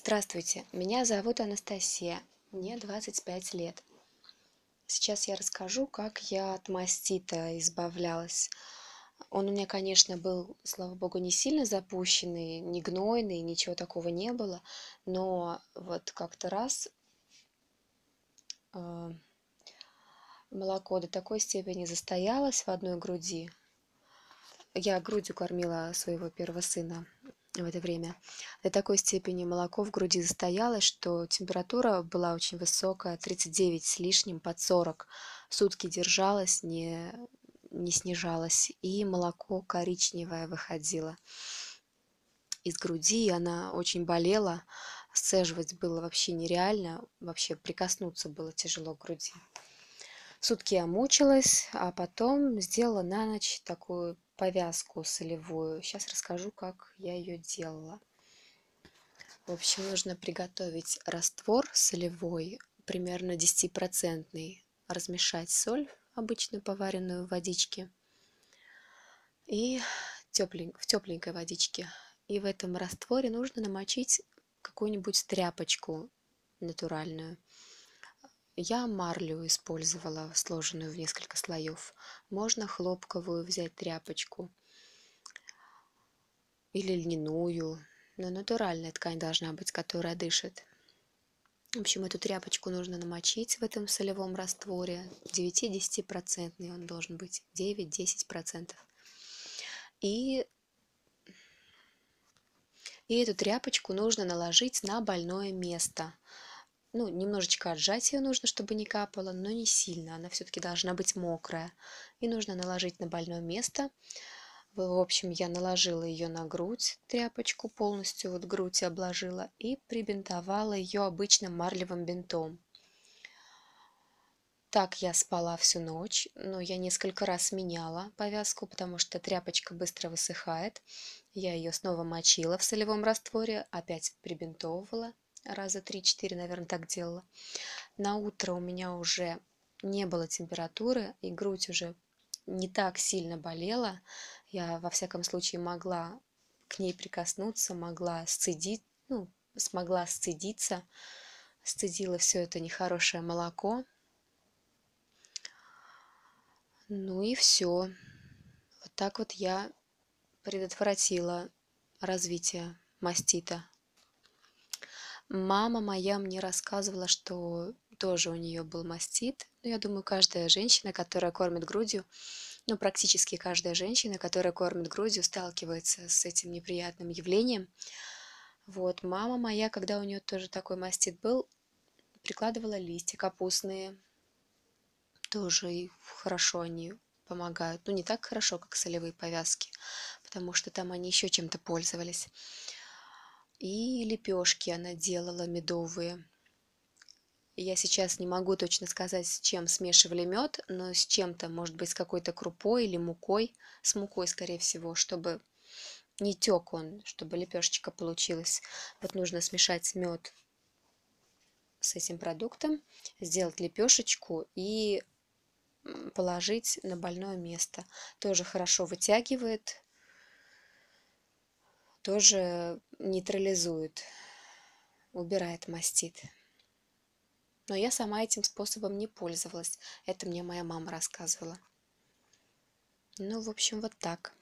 Здравствуйте, меня зовут Анастасия, мне 25 лет. Сейчас я расскажу, как я от мастита избавлялась. Он у меня, конечно, был, слава богу, не сильно запущенный, не гнойный, ничего такого не было, но вот как-то раз э, молоко до такой степени застоялось в одной груди. Я грудью кормила своего первого сына в это время. До такой степени молоко в груди застоялось, что температура была очень высокая, 39 с лишним, под 40. Сутки держалась, не, не снижалась, и молоко коричневое выходило из груди, и она очень болела, сцеживать было вообще нереально, вообще прикоснуться было тяжело к груди. Сутки я мучилась, а потом сделала на ночь такую повязку солевую. Сейчас расскажу, как я ее делала. В общем, нужно приготовить раствор солевой, примерно 10-процентный, размешать соль, обычную поваренную в водичке, и теплень, в тепленькой водичке. И в этом растворе нужно намочить какую-нибудь тряпочку натуральную. Я марлю использовала, сложенную в несколько слоев. Можно хлопковую взять тряпочку или льняную, но натуральная ткань должна быть, которая дышит. В общем, эту тряпочку нужно намочить в этом солевом растворе. 9-10% он должен быть. 9-10%. И, и эту тряпочку нужно наложить на больное место ну, немножечко отжать ее нужно, чтобы не капало, но не сильно. Она все-таки должна быть мокрая. И нужно наложить на больное место. В общем, я наложила ее на грудь, тряпочку полностью, вот грудь обложила, и прибинтовала ее обычным марлевым бинтом. Так я спала всю ночь, но я несколько раз меняла повязку, потому что тряпочка быстро высыхает. Я ее снова мочила в солевом растворе, опять прибинтовывала раза три-четыре, наверное, так делала. На утро у меня уже не было температуры, и грудь уже не так сильно болела. Я, во всяком случае, могла к ней прикоснуться, могла сцедить, ну, смогла сцедиться, сцедила все это нехорошее молоко. Ну и все. Вот так вот я предотвратила развитие мастита Мама моя мне рассказывала, что тоже у нее был мастит. Ну, я думаю, каждая женщина, которая кормит грудью, ну, практически каждая женщина, которая кормит грудью, сталкивается с этим неприятным явлением. Вот, мама моя, когда у нее тоже такой мастит был, прикладывала листья капустные. Тоже хорошо они помогают. Ну, не так хорошо, как солевые повязки, потому что там они еще чем-то пользовались. И лепешки она делала медовые. Я сейчас не могу точно сказать, с чем смешивали мед, но с чем-то, может быть, с какой-то крупой или мукой, с мукой, скорее всего, чтобы не тек он, чтобы лепешечка получилась. Вот нужно смешать мед с этим продуктом, сделать лепешечку и положить на больное место. Тоже хорошо вытягивает тоже нейтрализует, убирает мастит. Но я сама этим способом не пользовалась. Это мне моя мама рассказывала. Ну, в общем, вот так.